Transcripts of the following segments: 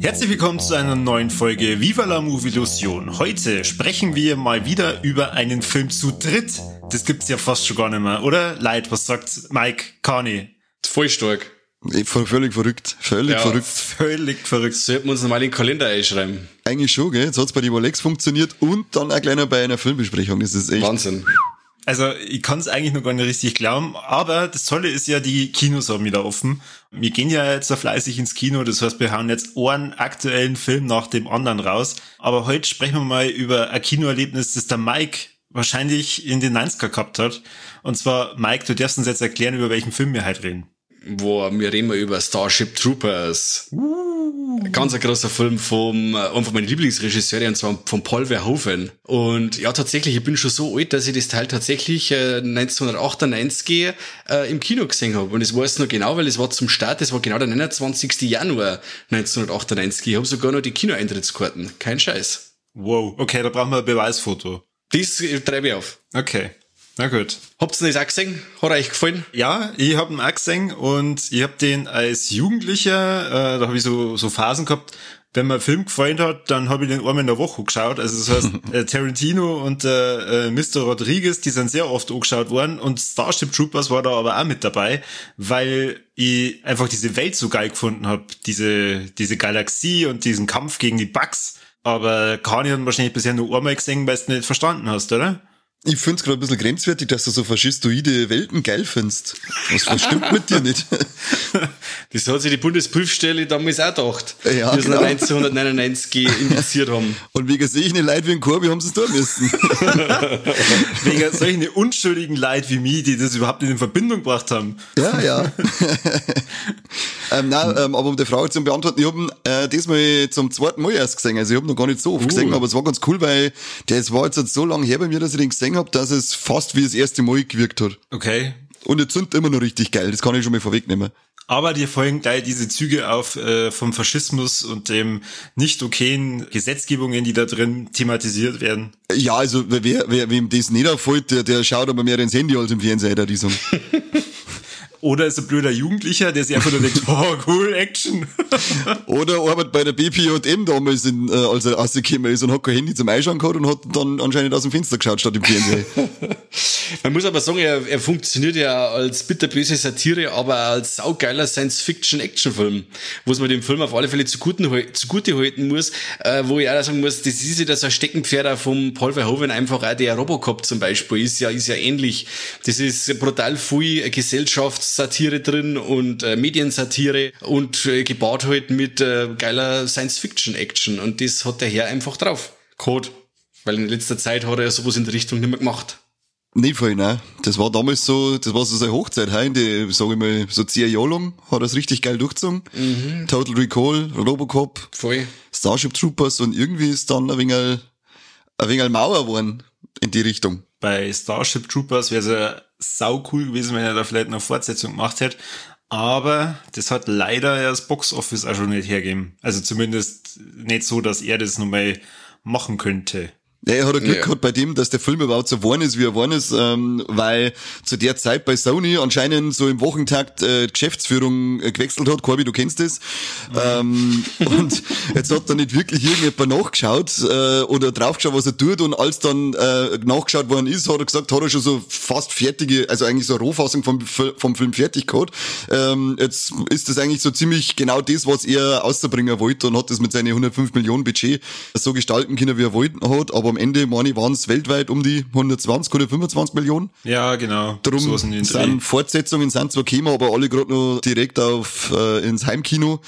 Herzlich willkommen zu einer neuen Folge Viva la Movie Illusion. Heute sprechen wir mal wieder über einen Film zu dritt. Das gibt's ja fast schon gar nicht mehr, oder? Leid, was sagt Mike Carney? Voll stark. Völlig verrückt. Völlig ja, verrückt. Völlig verrückt. Sollten wir uns mal in den Kalender einschreiben. Eigentlich schon, gell? Jetzt hat's bei den Rolex funktioniert und dann auch kleiner bei einer Filmbesprechung. Das ist echt. Wahnsinn. Also ich kann es eigentlich noch gar nicht richtig glauben, aber das Tolle ist ja, die Kinos haben wieder offen. Wir gehen ja jetzt so fleißig ins Kino, das heißt, wir hauen jetzt einen aktuellen Film nach dem anderen raus. Aber heute sprechen wir mal über ein Kinoerlebnis, das der Mike wahrscheinlich in den 90er gehabt hat. Und zwar, Mike, du darfst uns jetzt erklären, über welchen Film wir heute reden. Boah, wir reden mal über Starship Troopers. Uh. Ganz ein großer Film vom, äh, von meinen Lieblingsregisseure, und zwar von Paul Verhoeven. Und ja, tatsächlich, ich bin schon so alt, dass ich das Teil tatsächlich äh, 1998 äh, im Kino gesehen habe. Und es war es noch genau, weil es war zum Start, es war genau der 29. Januar 1998. Ich habe sogar noch die Kinoeintrittskarten. Kein Scheiß. Wow, okay, da brauchen wir ein Beweisfoto. Das treibe ich auf. Okay. Na gut. Habt ihr das auch gesehen? Hat euch gefallen? Ja, ich hab ihn auch gesehen und ich hab den als Jugendlicher, äh, da habe ich so, so Phasen gehabt, wenn mir ein Film gefallen hat, dann habe ich den einmal in der Woche geschaut. Also das heißt, äh, Tarantino und äh, äh, Mr. Rodriguez, die sind sehr oft angeschaut worden und Starship Troopers war da aber auch mit dabei, weil ich einfach diese Welt so geil gefunden habe, diese, diese Galaxie und diesen Kampf gegen die Bugs. Aber Kani hat wahrscheinlich bisher nur einmal gesehen, weil du nicht verstanden hast, oder? Ich find's gerade ein bisschen grenzwertig, dass du so faschistoide Welten geil findest. Was, was stimmt mit dir nicht? Das hat sich die Bundesprüfstelle damals auch gedacht, ja, die genau. 1999 indiziert haben. Und wegen solchen Leid wie ein Korbi haben sie es tun müssen. wegen solchen unschuldigen Leid wie mich, die das überhaupt nicht in Verbindung gebracht haben. Ja, ja. ähm, nein, ähm, aber um die Frage zu beantworten, ich habe äh, diesmal zum zweiten Mal erst gesehen. Also ich habe noch gar nicht so oft uh. gesehen, aber es war ganz cool, weil der war jetzt so lange her bei mir, dass ich den gesehen habe, dass es fast wie das erste Mal gewirkt hat. Okay. Und jetzt sind immer noch richtig geil, das kann ich schon mal vorwegnehmen. Aber dir folgen gleich diese Züge auf äh, vom Faschismus und dem nicht okayen Gesetzgebungen, die da drin thematisiert werden. Ja, also wer, wer wem das nicht auffällt, der, der schaut aber mehr ins Handy als im Fernseher, die sagen. Oder ist ein blöder Jugendlicher, der sich einfach nur denkt, oh, cool, Action. Oder arbeitet bei der BPJM damals, in, äh, als er rausgekommen ist und hat kein Handy zum Einschauen gehabt und hat dann anscheinend aus dem Fenster geschaut statt im Fernsehen. Man muss aber sagen, er, er funktioniert ja als bitterböse Satire, aber als saugeiler Science-Fiction-Action-Film, wo man dem Film auf alle Fälle zugute, zugute halten muss, äh, wo ich auch sagen muss, das ist ja das ein Steckenpferd vom Paul Verhoeven, einfach auch der Robocop zum Beispiel, ist ja, ist ja ähnlich. Das ist brutal viel Gesellschaft Satire drin und äh, Mediensatire und äh, gebaut halt mit äh, geiler Science-Fiction-Action. Und das hat der Herr einfach drauf. Code. Weil in letzter Zeit hat er ja sowas in der Richtung nicht mehr gemacht. Nicht voll, ne? Das war damals so, das war so seine Hochzeit, hein? Die, sag ich mal, so zehn Jahre lang hat er es richtig geil durchgezogen. Mhm. Total Recall, Robocop, voll. Starship Troopers und irgendwie ist dann ein wenig, ein wenig Mauer geworden in die Richtung. Bei Starship Troopers wäre es ja sau cool gewesen, wenn er da vielleicht eine Fortsetzung gemacht hätte. Aber das hat leider ja das Boxoffice auch schon nicht hergeben. Also zumindest nicht so, dass er das nochmal machen könnte. Ja, er hat ein Glück ja. gehabt bei dem, dass der Film überhaupt so geworden ist, wie er geworden ist, ähm, weil zu der Zeit bei Sony anscheinend so im Wochentakt äh, Geschäftsführung äh, gewechselt hat. Corby, du kennst das. Mhm. Ähm, und jetzt hat da nicht wirklich irgendjemand nachgeschaut äh, oder draufgeschaut, was er tut. Und als dann äh, nachgeschaut worden ist, hat er gesagt, hat er schon so fast fertige, also eigentlich so eine Rohfassung vom, vom Film fertig gehabt. Ähm, jetzt ist das eigentlich so ziemlich genau das, was er auszubringen wollte und hat das mit seinen 105 Millionen Budget so gestalten können, wie er wollte hat. Aber am Ende, meine waren es weltweit um die 120, 125 Millionen. Ja, genau. Darum so sind Fortsetzungen sind zwar gekommen, aber alle gerade noch direkt auf äh, ins Heimkino.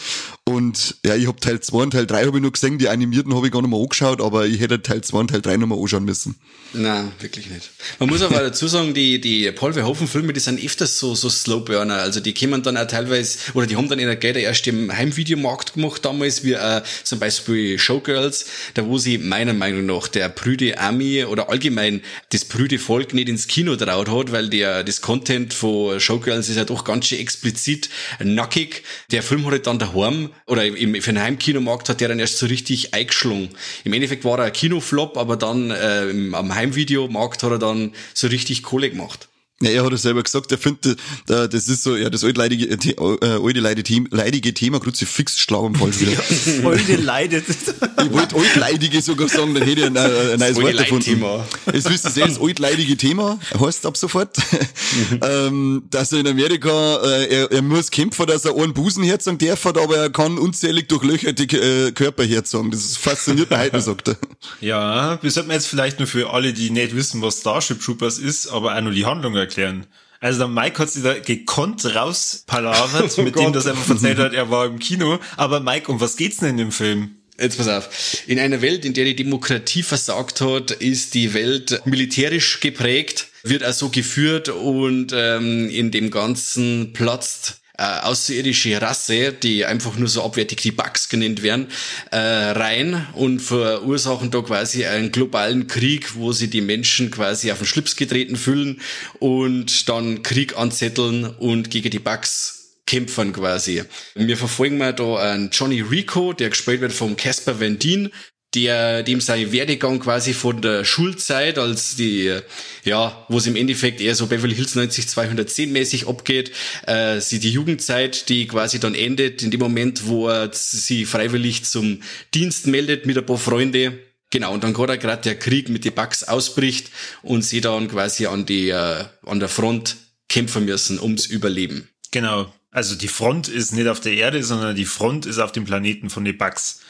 Und ja, ich hab Teil 2 und Teil 3 habe ich nur gesehen, die animierten habe ich gar nicht mehr angeschaut, aber ich hätte Teil 2 und Teil 3 noch mal anschauen müssen. Na, wirklich nicht. Man muss aber dazu sagen, die, die Paul Verhoeven Filme, die sind öfters so, so Slowburner. Also die kommen dann auch teilweise, oder die haben dann in der Gelder erst im Heimvideomarkt gemacht damals, wie äh, zum Beispiel Showgirls, da wo sie meiner Meinung nach der prüde Army oder allgemein das prüde Volk nicht ins Kino traut hat, weil der, das Content von Showgirls ist ja doch ganz schön explizit nackig. Der Film hat halt dann daheim, oder im, für den Heimkinomarkt hat der dann erst so richtig eingeschlungen. Im Endeffekt war er ein Kinoflop, aber dann äh, im, am Heimvideomarkt hat er dann so richtig Kohle gemacht. Ja, er hat es selber gesagt, er findet, äh, das ist so, ja, das altleidige, äh, alte leidige, leidige Thema, Kruzifix schlagen falsch wieder. alte leidet. Ich wollte altleidige sogar sagen, dann hätte ich ein, ein neues Wort gefunden. Jetzt wisst ihr das altleidige Thema heißt ab sofort, ähm, dass er in Amerika, äh, er, er muss kämpfen, dass er einen Busen herzogen darf, aber er kann unzählig durchlöcherte äh, Körper herzogen. Das fasziniert mich heute, sagt er. Ja, wir sollten jetzt vielleicht nur für alle, die nicht wissen, was Starship Troopers ist, aber auch nur die Handlung erklären. Also der Mike hat sich da gekonnt rauspalavert, oh mit Gott. dem das einfach erzählt hat, er war im Kino. Aber Mike, um was geht's denn in dem Film? Jetzt pass auf. In einer Welt, in der die Demokratie versagt hat, ist die Welt militärisch geprägt, wird also geführt und ähm, in dem Ganzen platzt äh, außerirdische Rasse, die einfach nur so abwertig die Bugs genannt werden, äh, rein und verursachen da quasi einen globalen Krieg, wo sie die Menschen quasi auf den Schlips getreten fühlen und dann Krieg anzetteln und gegen die Bugs kämpfen quasi. Wir verfolgen mal da einen Johnny Rico, der gespielt wird vom Casper Van Dien, der, dem sein Werdegang quasi von der Schulzeit, als die, ja, wo es im Endeffekt eher so Beverly Hills 90 210 mäßig abgeht, äh, sie die Jugendzeit, die quasi dann endet, in dem Moment, wo er sie freiwillig zum Dienst meldet mit ein paar Freunde. Genau, und dann gerade gerade der Krieg mit den Bugs ausbricht und sie dann quasi an die, äh, an der Front kämpfen müssen ums Überleben. Genau. Also die Front ist nicht auf der Erde, sondern die Front ist auf dem Planeten von den Bugs.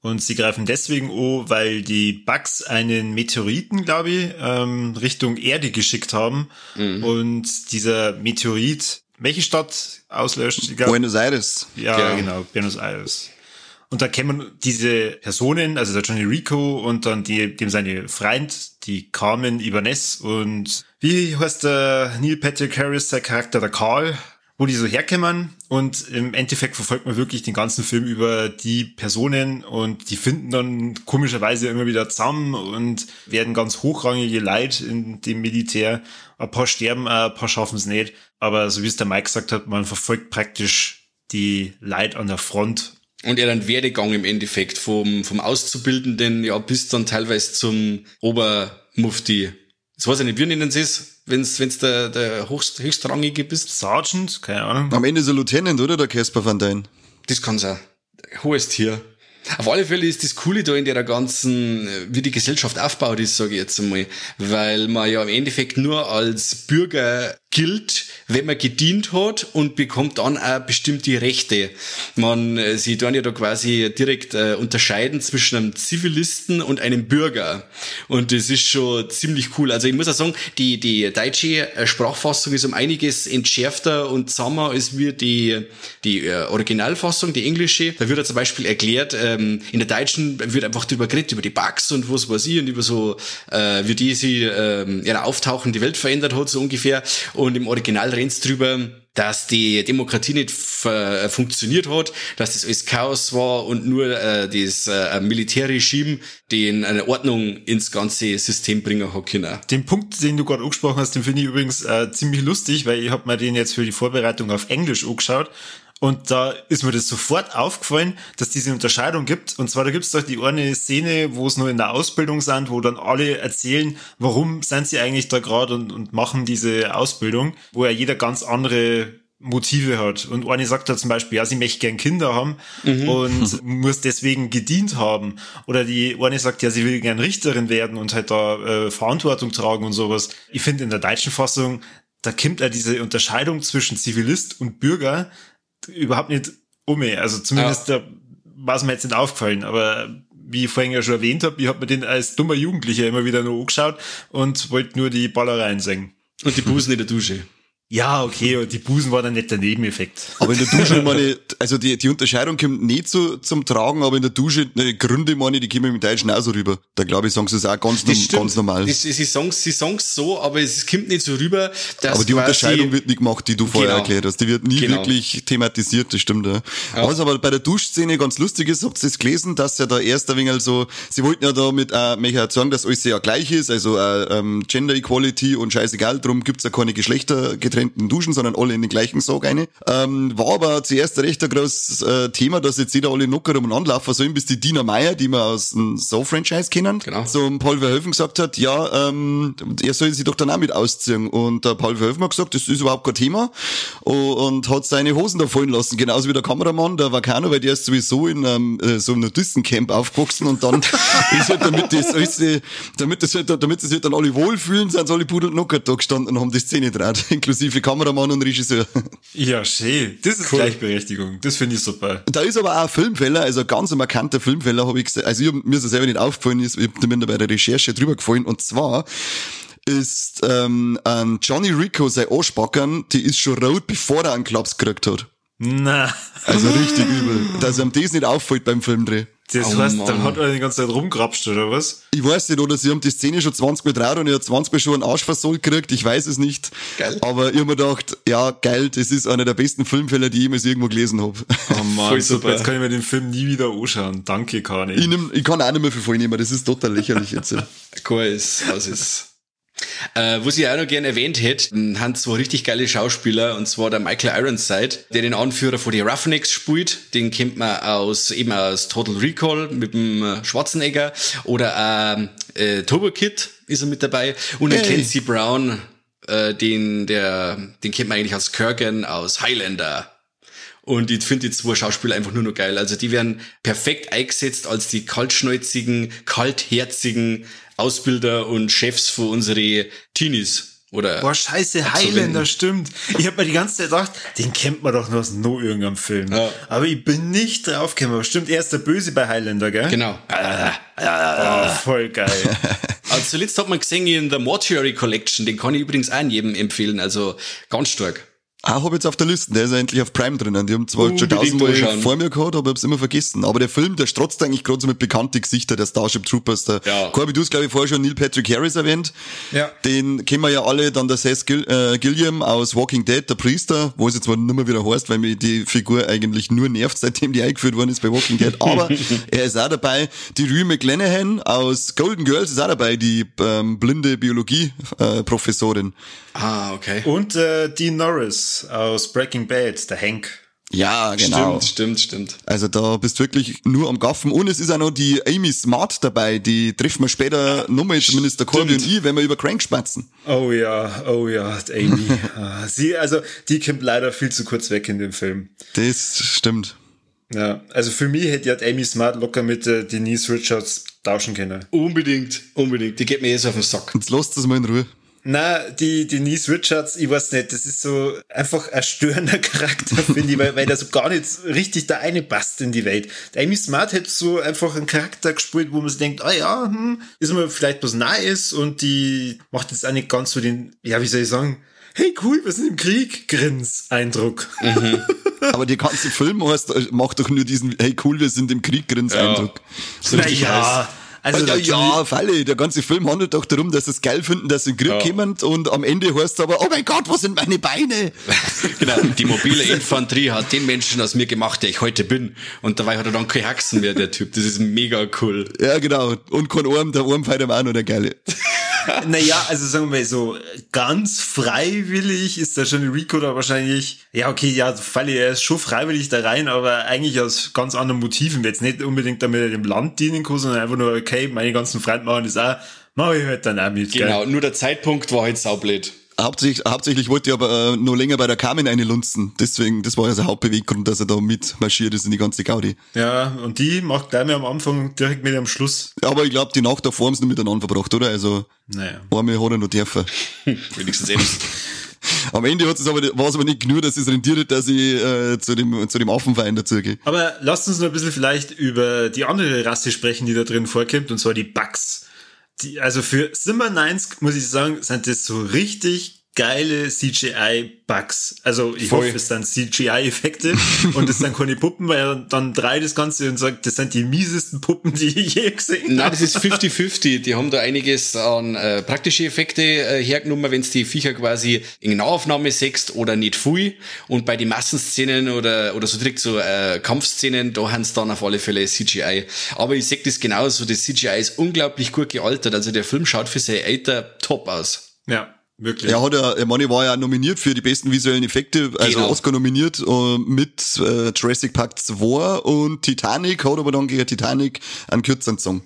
Und sie greifen deswegen an, weil die Bugs einen Meteoriten, glaube ich, ähm, Richtung Erde geschickt haben. Mhm. Und dieser Meteorit, welche Stadt auslöscht? Glaub, Buenos Aires. Ja, genau. genau, Buenos Aires. Und da kennen diese Personen, also der Johnny Rico und dann die, dem seine Freund, die Carmen Ibanez und wie heißt der Neil Patrick Harris, der Charakter, der Carl, wo die so herkommen und im Endeffekt verfolgt man wirklich den ganzen Film über die Personen und die finden dann komischerweise immer wieder zusammen und werden ganz hochrangige Leid in dem Militär. Ein paar sterben, ein paar schaffen es nicht. Aber so wie es der Mike gesagt hat, man verfolgt praktisch die Leid an der Front. Und er dann Werdegang im Endeffekt vom, vom Auszubildenden, ja, bis dann teilweise zum Obermufti. Das weiß ich nicht, wie nennen sie es? Wenn's, wenn's der, der höchst, höchstrangige bist. Sergeant, keine Ahnung. Am Ende ist er Lieutenant, oder, der Casper van Dijn? Das kann sein. Hohes Tier. Auf alle Fälle ist das Coole da in der ganzen, wie die Gesellschaft aufbaut ist, sage ich jetzt einmal, weil man ja im Endeffekt nur als Bürger gilt, wenn man gedient hat und bekommt dann auch bestimmte Rechte. Man, äh, sie tun ja da quasi direkt äh, unterscheiden zwischen einem Zivilisten und einem Bürger. Und das ist schon ziemlich cool. Also ich muss auch sagen, die, die deutsche äh, Sprachfassung ist um einiges entschärfter und zahmer als wir die, die äh, Originalfassung, die englische. Da wird ja zum Beispiel erklärt, ähm, in der deutschen wird einfach drüber geredet, über die Bugs und was weiß ich und über so, äh, wie die sie ähm, ja, auftauchen, die Welt verändert hat, so ungefähr. Und im Original rennt's drüber, dass die Demokratie nicht funktioniert hat, dass das alles Chaos war und nur äh, das äh, Militärregime den eine Ordnung ins ganze System bringen hat können. Den Punkt, den du gerade angesprochen hast, den finde ich übrigens äh, ziemlich lustig, weil ich habe mir den jetzt für die Vorbereitung auf Englisch angeschaut und da ist mir das sofort aufgefallen, dass diese Unterscheidung gibt. Und zwar, da gibt es doch die eine Szene, wo es nur in der Ausbildung sind, wo dann alle erzählen, warum sind sie eigentlich da gerade und, und machen diese Ausbildung, wo ja jeder ganz andere Motive hat. Und eine sagt da zum Beispiel, ja, sie möchte gern Kinder haben mhm. und muss deswegen gedient haben. Oder die eine sagt, ja, sie will gern Richterin werden und halt da äh, Verantwortung tragen und sowas. Ich finde in der deutschen Fassung, da kommt ja diese Unterscheidung zwischen Zivilist und Bürger überhaupt nicht um. Also zumindest ja. da war es mir jetzt nicht aufgefallen, aber wie ich vorhin ja schon erwähnt habe, ich habe mir den als dummer Jugendlicher immer wieder nur angeschaut und wollte nur die Ballereien singen. Und die Busen in der Dusche. Ja, okay, und die Busen war dann nicht der Nebeneffekt. Aber in der Dusche, meine, also die, die Unterscheidung kommt nicht so zum Tragen, aber in der Dusche, die Gründe, meine, die kommen mit Deutschen auch so rüber. Da glaube ich, sagen sie es auch ganz, Das stimmt. ganz normal. Das, sie sagen sie sagen's so, aber es kommt nicht so rüber, dass aber die quasi- Unterscheidung wird nicht gemacht, die du vorher Genau. erklärt hast. Die wird nie Genau. wirklich thematisiert, das stimmt, ja. Was aber bei der Duschszene ganz lustig ist, habt ihr das gelesen, dass ja da erst ein wenig so, sie wollten ja damit äh, mich auch sagen, dass alles ja gleich ist, also äh, ähm, Gender Equality und scheißegal, drum gibt's ja keine geschlechtergetrennten Duschen, sondern alle in den gleichen Sog eine. Ähm, war aber zuerst ein recht ein großes äh, Thema, dass jetzt jeder alle locker umeinander laufen sollen, bis die Dina Meyer, die wir aus dem So-Franchise kennen, Genau. zum Paul Verhoeven gesagt hat, ja, ähm, er soll sich doch dann auch mit ausziehen. Und der Paul Verhoeven hat gesagt, das ist überhaupt kein Thema und, hat seine Hosen da fallen lassen. Genauso wie der Kameramann, der Vacano, weil der ist sowieso in einem, äh, so einem Nudistencamp aufgewachsen und dann ist halt, damit das alles, äh, damit das halt, damit das halt dann alle wohlfühlen, sind alle knockert da gestanden und haben die Szene draht, inklusive Kameramann und Regisseur. Ja, schön. Das ist Gleichberechtigung. Das finde ich super. Da ist aber auch ein Filmfehler, also ein ganz markanter Filmfehler habe ich gesehen. Also ich mir ist das selber nicht aufgefallen, ist, ich bin da bei der Recherche drüber gefallen. Und zwar ist ähm, an Johnny Rico sein Arschbackern, die ist schon rot, bevor er einen Klaps gekriegt hat. Na, Also richtig übel. Dass ihm das nicht auffällt beim Filmdreh. das Oh heißt, Mann. dann hat er die ganze Zeit rumgrapscht, oder was? Ich weiß nicht, oder sie haben die Szene schon 20 Mal drauf und er hat 20 Mal schon einen Arsch versohlt gekriegt, ich weiß es nicht. Geil. Aber ich hab mir gedacht, ja, geil, das ist einer der besten Filmfälle, die ich jemals irgendwo gelesen habe. Oh Mann, Voll super. super. Jetzt kann ich mir den Film nie wieder anschauen. Danke, Kani. Ich, nehm, ich kann auch nicht mehr viel voll nehmen, das ist total lächerlich jetzt. Cool ist, was ist. Äh, was ich auch noch gerne erwähnt hätte, haben zwei richtig geile Schauspieler, und zwar der Michael Ironside, der den Anführer von die Roughnecks spielt. Den kennt man aus, eben aus Total Recall mit dem äh, Schwarzenegger. Oder ähm, äh, Turbo Kid ist er mit dabei. Und der Hey. Clancy Brown, äh, den, der, den kennt man eigentlich als Kurgan aus Highlander. Und ich finde die zwei Schauspieler einfach nur noch geil. Also die werden perfekt eingesetzt als die kaltschnäuzigen, kaltherzigen Ausbilder und Chefs für unsere Teenies. Oder Boah, scheiße. Highlander, stimmt. Ich habe mir die ganze Zeit gedacht, den kennt man doch noch aus no irgendeinem Film. Ja. Aber ich bin nicht drauf gekommen. Aber Stimmt, er ist der Böse bei Highlander, gell? genau. Oh, voll geil. Also zuletzt hat man gesehen in der Mortuary Collection, den kann ich übrigens auch jedem empfehlen, also ganz stark. Ah, hab jetzt auf der Liste, der ist ja endlich auf Prime drinnen. Die haben zwar schon tausendmal vor mir gehabt, aber hab's immer vergessen. Aber der Film, der strotzt eigentlich gerade so mit bekannten Gesichtern, der Starship Troopers. Der Ja. Corby, du hast, glaube ich, vorher schon Neil Patrick Harris erwähnt. Ja. Den kennen wir ja alle, dann der Seth Gil äh, Gilliam aus Walking Dead, der Priester, wo es jetzt zwar nicht mehr wieder heißt, weil mir die Figur eigentlich nur nervt, seitdem die eingeführt worden ist bei Walking Dead. Aber er ist auch dabei. Die Rue McClanahan aus Golden Girls ist auch dabei, die ähm, blinde Biologie-Professorin. Ah, okay. Und äh, Dean Norris aus Breaking Bad, der Hank. ja, genau. Stimmt, stimmt, stimmt. Also da bist du wirklich nur am Gaffen. Und es ist auch noch die Amy Smart dabei, die treffen wir später nochmal, zumindest der Corby und ich, wenn wir über Crank spatzen. Oh ja, oh ja, Amy. Ah, Sie, also, die kommt leider viel zu kurz weg in dem Film. Das stimmt. Ja, also für mich hätte ja Amy Smart locker mit äh, Denise Richards tauschen können. Unbedingt, unbedingt. Die geht mir jetzt auf den Sack. Jetzt lasst es mal in Ruhe. Na, die Denise Richards, ich weiß nicht, das ist so einfach ein störender Charakter, finde ich, weil, weil der so gar nicht richtig da eine passt in die Welt. Der Amy Smart hätte so einfach einen Charakter gespielt, wo man sich denkt, ah ja, hm, ist mir vielleicht was Neues und die macht jetzt auch nicht ganz so den, ja, wie soll ich sagen, hey cool, wir sind im Krieg, Grins-Eindruck. Aber der ganze Film heißt, macht doch nur diesen, hey cool, wir sind im Krieg, Grins-Eindruck. So richtig heiß. Naja, also ja, der ja, Falle. Der ganze Film handelt doch darum, dass sie es geil finden, dass sie in den Krieg Ja. kommen und am Ende heißt es aber, oh mein Gott, wo sind meine Beine? Genau, die mobile Infanterie hat den Menschen aus mir gemacht, der ich heute bin. Und dabei hat er dann keine Haxen mehr, der Typ. Das ist mega cool. Ja, genau. Und kein Arm, der Arm feiert ihm auch noch der Geile. Naja, also sagen wir so, ganz freiwillig ist der Johnny Rico da wahrscheinlich, ja okay, ja, Falle, er ist schon freiwillig da rein, aber eigentlich aus ganz anderen Motiven, jetzt nicht unbedingt damit er dem Land dienen kann, sondern einfach nur, okay, meine ganzen Freunde machen das auch, mach ich halt dann auch mit, Genau, gell? nur der Zeitpunkt war halt saublöd. Hauptsächlich, hauptsächlich wollte ich aber äh, noch länger bei der Carmen eine lunzen. Deswegen, das war ja sein Hauptbeweggrund, dass er da mitmarschiert ist in die ganze Gaudi. Ja, und die macht gleich mal am Anfang direkt mit am Schluss. Aber ich glaube, die Nacht davor haben sie noch miteinander verbracht, oder? Also, Naja. einmal hat er noch dürfen. Wenigstens eben. Am Ende hat es aber, war es aber nicht genug, dass es rentiert hat, dass ich äh, zu dem, zu dem Affenverein dazugehe. Aber lasst uns noch ein bisschen vielleicht über die andere Rasse sprechen, die da drin vorkommt, und zwar die Bugs. Die, also für Simmer 90, muss ich sagen, sind das so richtig geile CGI-Bugs. Also ich Voll. hoffe, es sind CGI-Effekte und es sind keine Puppen, weil er dann drei das Ganze und sagt, das sind die miesesten Puppen, die ich je gesehen Nein, habe. das ist 50-50. Die haben da einiges an äh, praktische Effekte äh, hergenommen, wenn die Viecher quasi in Nahaufnahme sechst oder nicht viel. Und bei den Massenszenen oder, oder so direkt so äh, Kampfszenen, da haben sie dann auf alle Fälle CGI. Aber ich sag das genauso, das CGI ist unglaublich gut gealtert. Also der Film schaut für sein Alter top aus. Ja, wirklich. Er hat er war ja nominiert für die besten visuellen Effekte, also Genau. Oscar nominiert äh, mit äh, Jurassic Park 2 und Titanic, hat aber dann gegen Titanic einen kürzeren Song.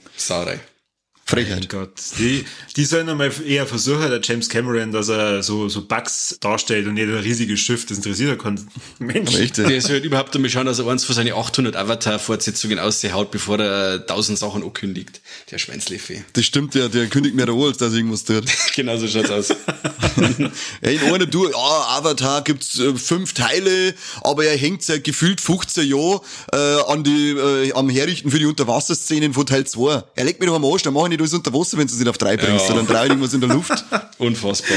Sauerei. Mein Frechheit. Gott, die, die sollen einmal eher versuchen, der James Cameron, dass er so, so Bugs darstellt und nicht ein riesiges Schiff, das interessiert ja keinen Mensch. Der soll überhaupt einmal schauen, dass er eins von seinen 800 Avatar-Fortsetzungen aushaut, bevor er tausend Sachen ankündigt. Der Schweinsleffe. das stimmt ja, der kündigt mir an, als dass er irgendwas tut. genau so schaut's aus. Ey, in einer du, ja, Avatar gibt's äh, fünf Teile, aber er hängt seit gefühlt 15 Jahren äh, an die, äh, am Herrichten für die Unterwasserszenen von Teil 2. Er legt mir doch am Arsch, dann mach ich nicht alles unter Wasser, wenn du es nicht auf drei bringst, Ja. sondern drei irgendwas in der Luft. Unfassbar.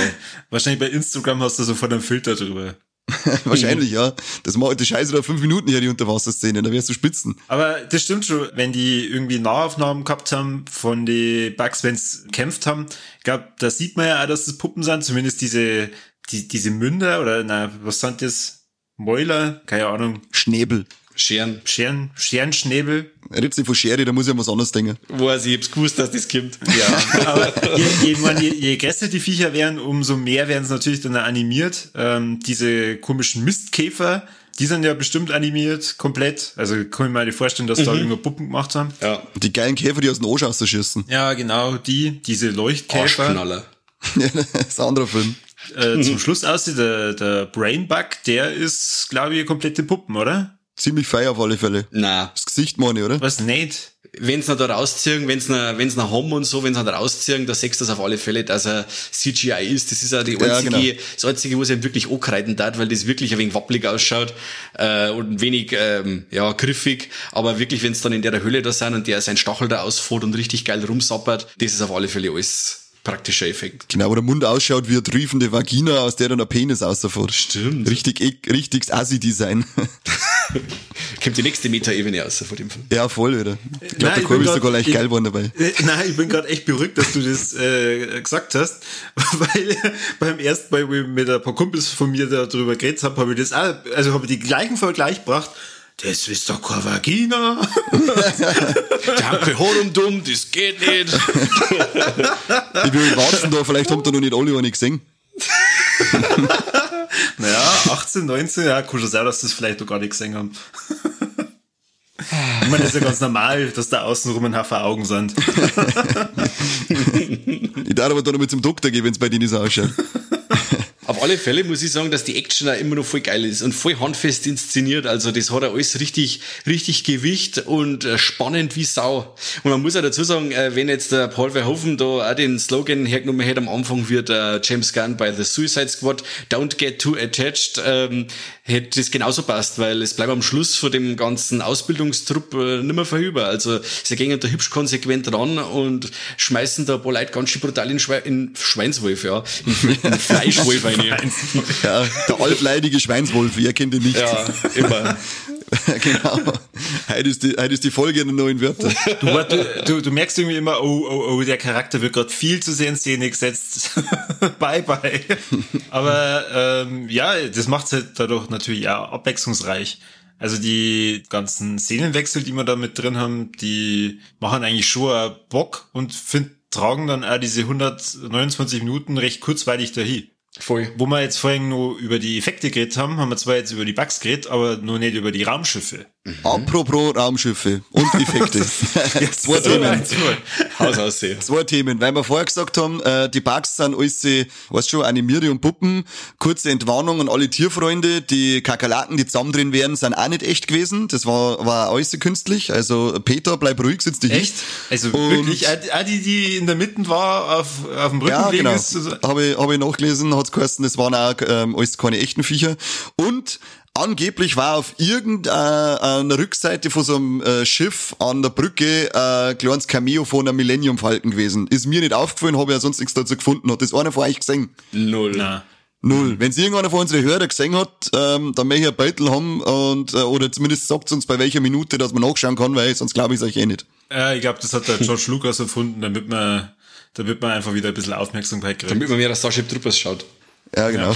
Wahrscheinlich bei Instagram hast du sofort einen Filter drüber. Wahrscheinlich, ja. Das macht die Scheiße da fünf Minuten her, die Unterwasserszenen, da wärst du spitzen. Aber das stimmt schon, wenn die irgendwie Nahaufnahmen gehabt haben von die Bugs, wenn's gekämpft haben. Ich glaube, da sieht man ja auch, dass das Puppen sind, zumindest diese, die, diese Münder oder na, was sind das? Mäuler, keine Ahnung, Schnäbel. Scheren. Scheren, Scherenschnäbel. Nicht von Schere, da muss ich an was anderes denken. Weiß ich, ich hab's gewusst, dass das kommt. Ja, aber je, je, man, je, je größer die Viecher werden, umso mehr werden sie natürlich dann animiert. Ähm, diese komischen Mistkäfer, die sind ja bestimmt animiert, komplett. Also kann ich mir mal vorstellen, dass da irgendwo Puppen gemacht haben. Ja. Die geilen Käfer, die aus dem Arsch rausschießen. Ja, genau, die, diese Leuchtkäfer. Arschknaller. Ja, das ist ein anderer Film. Äh, zum Schluss aussieht, der, der Brainbug, der ist, glaube ich, komplette Puppen, oder? Ziemlich feier auf alle Fälle. Na, Das Gesicht meine ich, oder? Was nicht? wenn's noch da rausziehen, wenn's noch, wenn's noch haben und so, wenn's noch da rausziehen, da siehst du das auf alle Fälle, dass er CGI ist. Das ist auch die Ja, einzige, genau. das einzige, was ihm wirklich ankreiden darf, weil das wirklich ein wenig wappelig ausschaut, äh, und ein wenig, ähm, ja, griffig. Aber wirklich, wenn's dann in der Höhle da sind und der seinen Stachel da ausfährt und richtig geil rumsappert, das ist auf alle Fälle alles praktischer Effekt. Genau, wo der Mund ausschaut wie eine triefende Vagina, aus der dann ein Penis rausfährt. Stimmt. Richtig, ek- richtig Assi-Design. Kommt die nächste Meta-Ebene raus von dem Film. ja, voll, oder? Ich glaube, der bin ist sogar leicht ich- geil geworden dabei. Nein, ich bin gerade echt beruhigt, dass du das äh, gesagt hast, weil beim ersten Mal, wo ich mit ein paar Kumpels von mir darüber geredet habe, habe ich das auch, also habe ich die gleichen Vergleich gebracht. Das ist doch keine Vagina. Danke, Horum dumm, das geht nicht. Ich will warten da, vielleicht habt ihr noch nicht alle eine gesehen. Naja, 18, 19, ja, kann schon sein, dass das vielleicht noch gar nicht gesehen haben. Ich meine, das ist ja ganz normal, dass da außenrum ein Haufen Augen sind. Ich darf aber dann noch mit zum Doktor gehen, wenn es bei denen so ausschaut. Auf alle Fälle muss ich sagen, dass die Action auch immer noch voll geil ist und voll handfest inszeniert. Also das hat alles richtig, richtig Gewicht und äh, spannend wie Sau. Und man muss auch dazu sagen, äh, wenn jetzt der Paul Verhoeven da auch den Slogan hergenommen hätte am Anfang wird äh, James Gunn bei The Suicide Squad Don't get too attached, ähm, hätte das genauso passt, weil es bleibt am Schluss von dem ganzen Ausbildungstrupp äh, nimmer vorüber. Also sie gehen da hübsch konsequent ran und schmeißen da ein paar Leute ganz schön brutal in, Schwe in Schweinswolf, ja. In, in Fleischwolf rein. Ja, der altleidige Schweinswolf, ihr kennt ihn nicht. Ja, immer. genau. Heute ist, die, heute ist die Folge der neuen Wörter. Du, du, du, merkst irgendwie immer, oh, oh, oh, der Charakter wird gerade viel zu sehr in Szene gesetzt. bye, bye. Aber ähm, ja, das macht halt dadurch natürlich auch abwechslungsreich. Also die ganzen Szenenwechsel, die wir da mit drin haben, die machen eigentlich schon auch Bock und find, tragen dann auch diese 129 Minuten recht kurzweilig dahin. Voll. Wo wir jetzt vorhin nur über die Effekte geredet haben, haben wir zwar jetzt über die Bugs geredet, aber nur nicht über die Raumschiffe. Apropos Raumschiffe und Effekte. Zwei Themen. Haus aussehen. Zwei Themen, weil wir vorher gesagt haben, äh, die Bugs sind alles, weißt schon, animierte und Puppen. Kurze Entwarnung an alle Tierfreunde, die Kakerlaken, die zusammen drin wären, sind auch nicht echt gewesen. Das war, war alles künstlich. Also Peter, bleib ruhig, sitz dich Echt? Also Und- wirklich, auch die, die in der Mitte war, auf, auf dem Rücken Ja, genau. ist so- Habe ich, hab ich nachgelesen, hat's geheißen, das waren auch ähm, alles keine echten Viecher. Und angeblich war auf irgendeiner Rückseite von so einem äh, Schiff an der Brücke äh, ein kleines Cameo von einem Millennium Falken gewesen. Ist mir nicht aufgefallen, habe ja sonst nichts dazu gefunden. Hat das einer von euch gesehen? Null. Na. Null. Wenn es irgendeiner von unseren Hörer gesehen hat, ähm, dann möchte ich ein Beutel haben und, äh, oder zumindest sagt uns bei welcher Minute, dass man nachschauen kann, weil sonst glaube ich es euch eh nicht. Ja, ich glaube, das hat der George Lucas erfunden, damit man, damit man einfach wieder ein bisschen Aufmerksamkeit kriegt. Damit man mehr als Starship Troopers schaut. Ja, genau.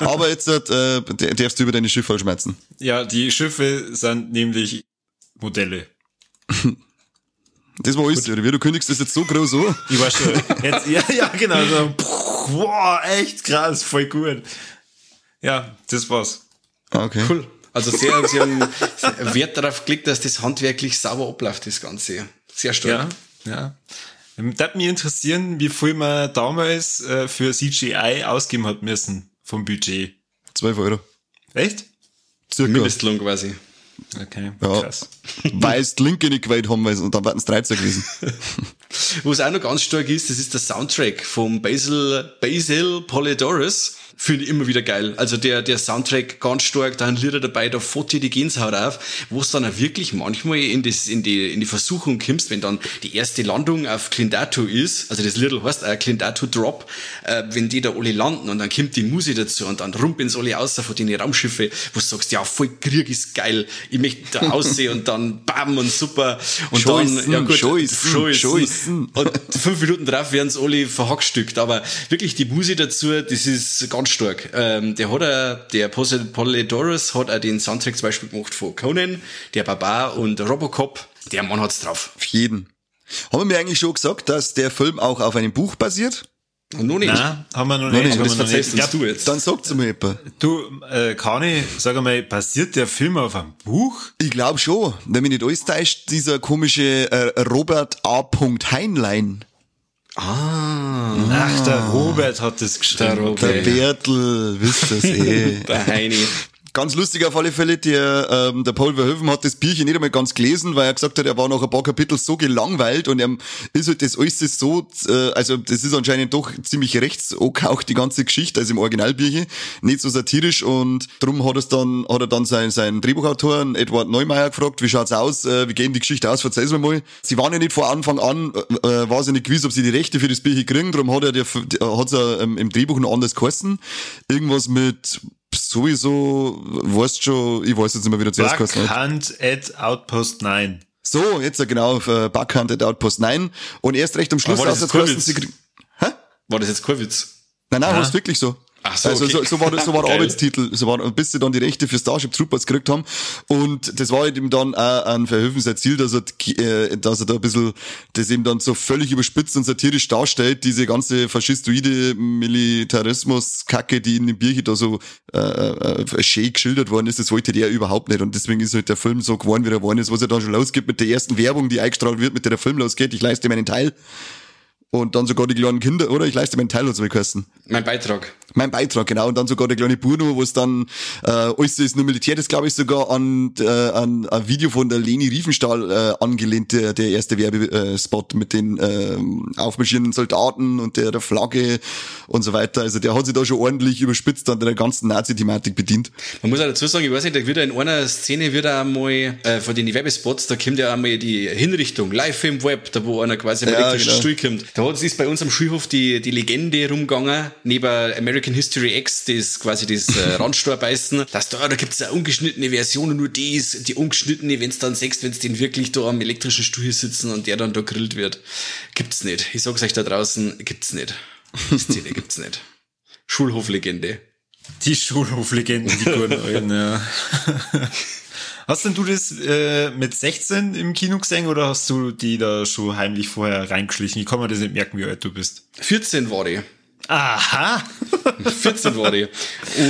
Aber jetzt äh, darfst du über deine Schiffe schmerzen. Ja, die Schiffe sind nämlich Modelle. Das war alles, oder wie? Du kündigst das jetzt so groß an. Ich war schon. Jetzt, ja, ja, genau. So, boah, echt krass, voll gut. Ja, das war's. Ah, okay. Cool. Also sehr, sie haben Wert darauf gelegt, dass das handwerklich sauber abläuft, das Ganze. Sehr stark. Ja, ja. Würde mich interessieren, wie viel man damals äh, für CGI ausgeben hat müssen vom Budget. 12 Euro. Echt? Circa. Mindestlohn quasi. Okay, Ja. krass. Weil es die Linke nicht gewählt haben, weil- und dann wären es 13 gewesen. Wo es auch noch ganz stark ist, das ist der Soundtrack vom Basil, Basil Polydorus. Finde ich immer wieder geil. Also der, der Soundtrack ganz stark, da sind Lieder dabei, da fährt dir die Gänsehaut auf, wo es dann auch wirklich manchmal in, das, in, die, in die Versuchung kommst, wenn dann die erste Landung auf Clindato ist, also das Lied heißt auch Clindato Drop, äh, wenn die da alle landen und dann kommt die Musik dazu und dann rumpeln alle aus von den Raumschiffe, wo du sagst, ja, voll Krieg ist geil, ich möchte da aussehen und dann bam und super und Scheißen, dann, ja gut, scheißen, scheißen. scheißen. Und fünf Minuten drauf werden sie alle verhackstückt. Aber wirklich die Musik dazu, das ist ganz stark. Ähm, der hat er, der Polydorus hat auch den Soundtrack zum Beispiel gemacht von Conan, der Barbar und Robocop. Der Mann hat's drauf. Auf jeden. Haben wir eigentlich schon gesagt, dass der Film auch auf einem Buch basiert? Und noch nicht. Nein, haben wir noch Nein, nicht. aber haben das wir noch nicht. verzeihst uns glaub, du jetzt. Dann sagt's mir jemand. Du, äh, Kani, sag einmal, basiert der Film auf einem Buch? Ich glaube schon. Wenn mich nicht alles täuscht, dieser komische äh, Robert A. Heinlein. Ah, Ach, der Robert hat das geschrieben. Der Robert. Der. Bertel, wisst ihr's eh. der Heini. Ganz lustig auf alle Fälle, der, ähm, der Paul Verhoeven hat das Bierchen nicht einmal ganz gelesen, weil er gesagt hat, er war nach ein paar Kapitel so gelangweilt und er ist halt das alles so, äh, also das ist anscheinend doch ziemlich rechts angehaucht, die ganze Geschichte, also im Originalbierchen, nicht so satirisch und drum hat, er's dann, hat er dann seinen, seinen Drehbuchautor, Edward Neumeier, gefragt, wie schaut's aus, äh, wie geht die Geschichte aus, verzeih's mir mal. Sie waren ja nicht von Anfang an, äh, äh, war sie nicht gewiss, ob sie die Rechte für das Bierchen kriegen, darum hat er, der, hat's er ähm, im Drehbuch noch anders geheißen. Irgendwas mit, sowieso, weißt schon, ich weiß jetzt nicht mehr, wie der zuerst. Backhand at Outpost 9. So, jetzt genau, äh, Backhand at Outpost 9. Und erst recht am Schluss Aber war das raus, jetzt Kurwitz? Hä? War das jetzt kein Witz? Nein, nein, war wirklich so. Ach so, also okay. so, so war so war. Arbeitstitel, so war, bis sie dann die Rechte für Starship Troopers gekriegt haben. Und das war halt eben dann auch Verhoeven sein Ziel, dass er, äh, dass er da ein bisschen das eben dann so völlig überspitzt und satirisch darstellt, diese ganze faschistoide Militarismus-Kacke, die in dem Bierchen da so äh, äh, schön geschildert worden ist, das wollte der überhaupt nicht. Und deswegen ist halt der Film so geworden, wie er geworden ist, was er dann schon losgeht mit der ersten Werbung, die eingestrahlt wird, mit der der Film losgeht. Ich leiste meinen Teil. Und dann sogar die kleinen Kinder, oder? Ich leiste meinen Teil, hat's geheißen. Mein Beitrag. Mein Beitrag, genau. Und dann sogar der kleine Bruno, wo es dann, äh, alles ist nur Militär, das glaube ich sogar an, äh, an ein Video von der Leni Riefenstahl äh, angelehnt, der, der erste Werbespot mit den äh, aufmarschierenden Soldaten und der, der Flagge und so weiter. Also der hat sich da schon ordentlich überspitzt an der ganzen Nazi-Thematik bedient. Man muss auch dazu sagen, ich weiß nicht, da wird ja in einer Szene wird einmal, äh, von den Werbespots, da kommt ja einmal die Hinrichtung, live im Web, da wo einer quasi am Ja, elektrischen genau. Stuhl kommt. Da hat, ist bei uns am Schulhof die, die Legende rumgegangen, neben American History X, das quasi das äh, Randstorbeißen, dass da, da gibt's eine ungeschnittene Version und nur die ist, die ungeschnittene, wenn's dann sechst, wenn's den wirklich da am elektrischen Stuhl sitzen und der dann da grillt wird. Gibt's nicht. Ich sag's euch da draußen, gibt's nicht. Die Szene gibt's nicht. Schulhoflegende. Die Schulhoflegenden, die guten alten, ja. Hast denn du das äh, mit 16 im Kino gesehen oder hast du die da schon heimlich vorher reingeschlichen? Ich kann mir das nicht merken, wie alt du bist. 14 war die. Aha! 14 war die.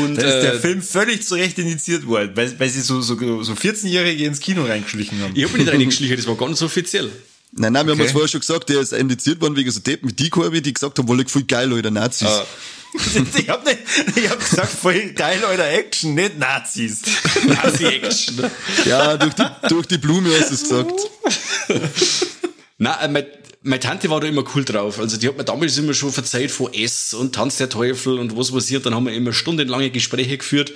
Und Da ist der äh, Film völlig zu Recht initiiert worden, weil, weil sie so, so, so 14-Jährige ins Kino reingeschlichen haben. ich habe nicht reingeschlichen, das war ganz offiziell. Nein, nein, wir haben Okay. uns vorher schon gesagt, der ist indiziert worden wegen so wie die Korbi, die gesagt haben, wolle voll geil, Leute, Nazis. Ah. ich hab nicht, ich hab gesagt, voll geil, Alter, Action, nicht Nazis. Nazi-Action. Ja, durch die, durch die Blume hast du es gesagt. Nein, äh, mein, meine Tante war da immer cool drauf. Also die hat mir damals immer schon verzeiht von S und Tanz der Teufel und was passiert. Dann haben wir immer stundenlange Gespräche geführt.